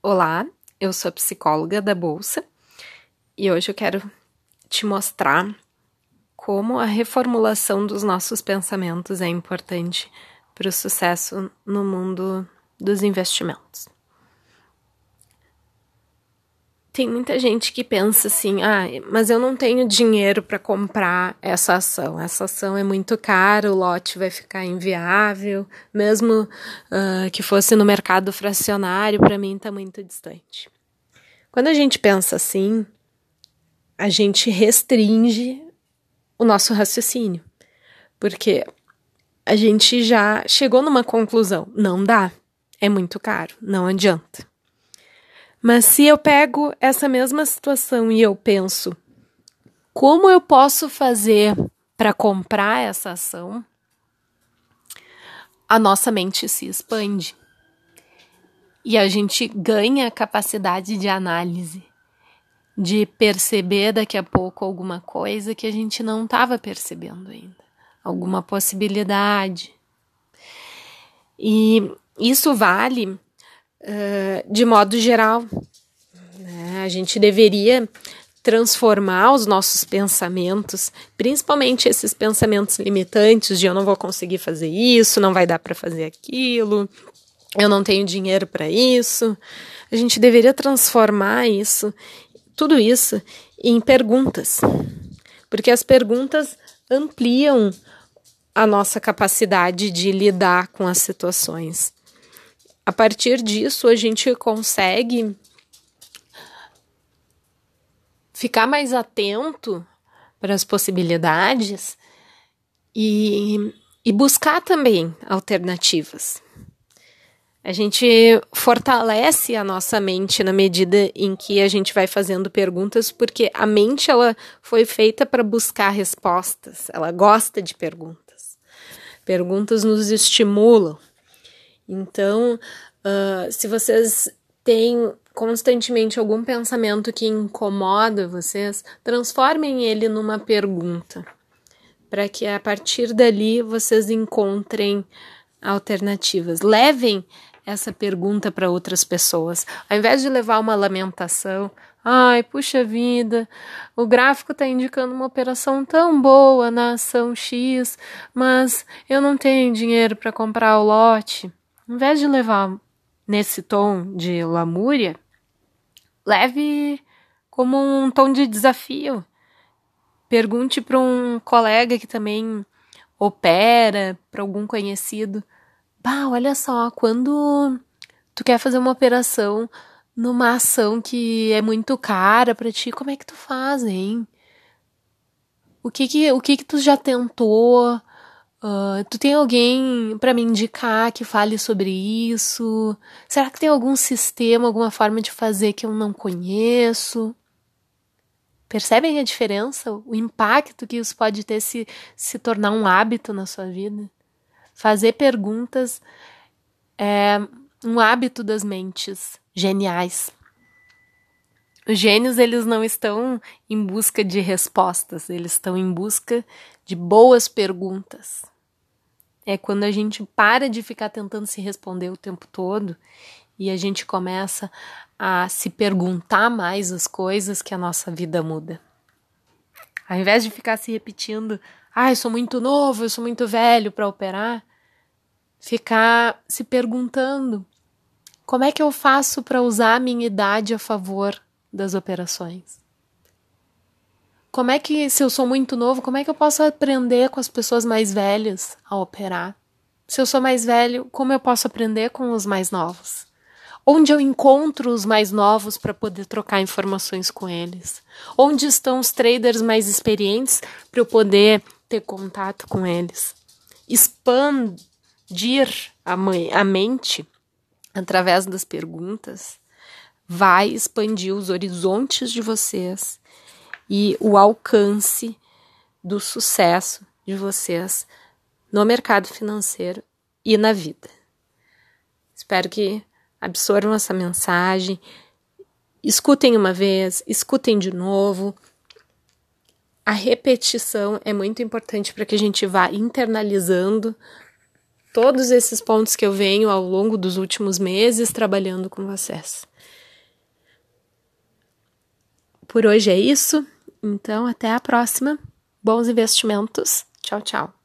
Olá, eu sou psicóloga da Bolsa e hoje eu quero te mostrar como a reformulação dos nossos pensamentos é importante para o sucesso no mundo dos investimentos. Tem muita gente que pensa assim: ah, mas eu não tenho dinheiro para comprar essa ação. Essa ação é muito cara, o lote vai ficar inviável, mesmo uh, que fosse no mercado fracionário, para mim está muito distante. Quando a gente pensa assim, a gente restringe o nosso raciocínio, porque a gente já chegou numa conclusão: não dá, é muito caro, não adianta. Mas se eu pego essa mesma situação e eu penso, como eu posso fazer para comprar essa ação? A nossa mente se expande e a gente ganha a capacidade de análise, de perceber daqui a pouco alguma coisa que a gente não estava percebendo ainda, alguma possibilidade. E isso vale uh, de modo geral. Né? A gente deveria transformar os nossos pensamentos, principalmente esses pensamentos limitantes de eu não vou conseguir fazer isso, não vai dar para fazer aquilo, eu não tenho dinheiro para isso. A gente deveria transformar isso, tudo isso, em perguntas, porque as perguntas ampliam a nossa capacidade de lidar com as situações. A partir disso, a gente consegue ficar mais atento para as possibilidades e, e buscar também alternativas. A gente fortalece a nossa mente na medida em que a gente vai fazendo perguntas, porque a mente ela foi feita para buscar respostas, ela gosta de perguntas. Perguntas nos estimulam. Então, uh, se vocês têm constantemente algum pensamento que incomoda vocês, transformem ele numa pergunta, para que a partir dali vocês encontrem alternativas. Levem essa pergunta para outras pessoas, ao invés de levar uma lamentação. Ai, puxa vida, o gráfico está indicando uma operação tão boa na ação X, mas eu não tenho dinheiro para comprar o lote. Em vez de levar nesse tom de lamúria, leve como um tom de desafio. Pergunte para um colega que também opera, para algum conhecido. Bah, olha só, quando tu quer fazer uma operação numa ação que é muito cara para ti, como é que tu faz, hein? O que que, o que que tu já tentou? Uh, tu tem alguém para me indicar que fale sobre isso? Será que tem algum sistema, alguma forma de fazer que eu não conheço? Percebem a diferença? O impacto que isso pode ter se, se tornar um hábito na sua vida? Fazer perguntas é um hábito das mentes geniais. Os gênios, eles não estão em busca de respostas, eles estão em busca de boas perguntas. É quando a gente para de ficar tentando se responder o tempo todo e a gente começa a se perguntar mais as coisas que a nossa vida muda. Ao invés de ficar se repetindo, ah, eu sou muito novo, eu sou muito velho para operar, ficar se perguntando como é que eu faço para usar a minha idade a favor das operações? Como é que, se eu sou muito novo, como é que eu posso aprender com as pessoas mais velhas a operar? Se eu sou mais velho, como eu posso aprender com os mais novos? Onde eu encontro os mais novos para poder trocar informações com eles? Onde estão os traders mais experientes para eu poder ter contato com eles? Expandir a, a mente através das perguntas vai expandir os horizontes de vocês e o alcance do sucesso de vocês no mercado financeiro e na vida. Espero que absorvam essa mensagem, escutem uma vez, escutem de novo. A repetição é muito importante para que a gente vá internalizando todos esses pontos que eu venho ao longo dos últimos meses trabalhando com vocês. Por hoje é isso, então até a próxima. Bons investimentos. Tchau, tchau.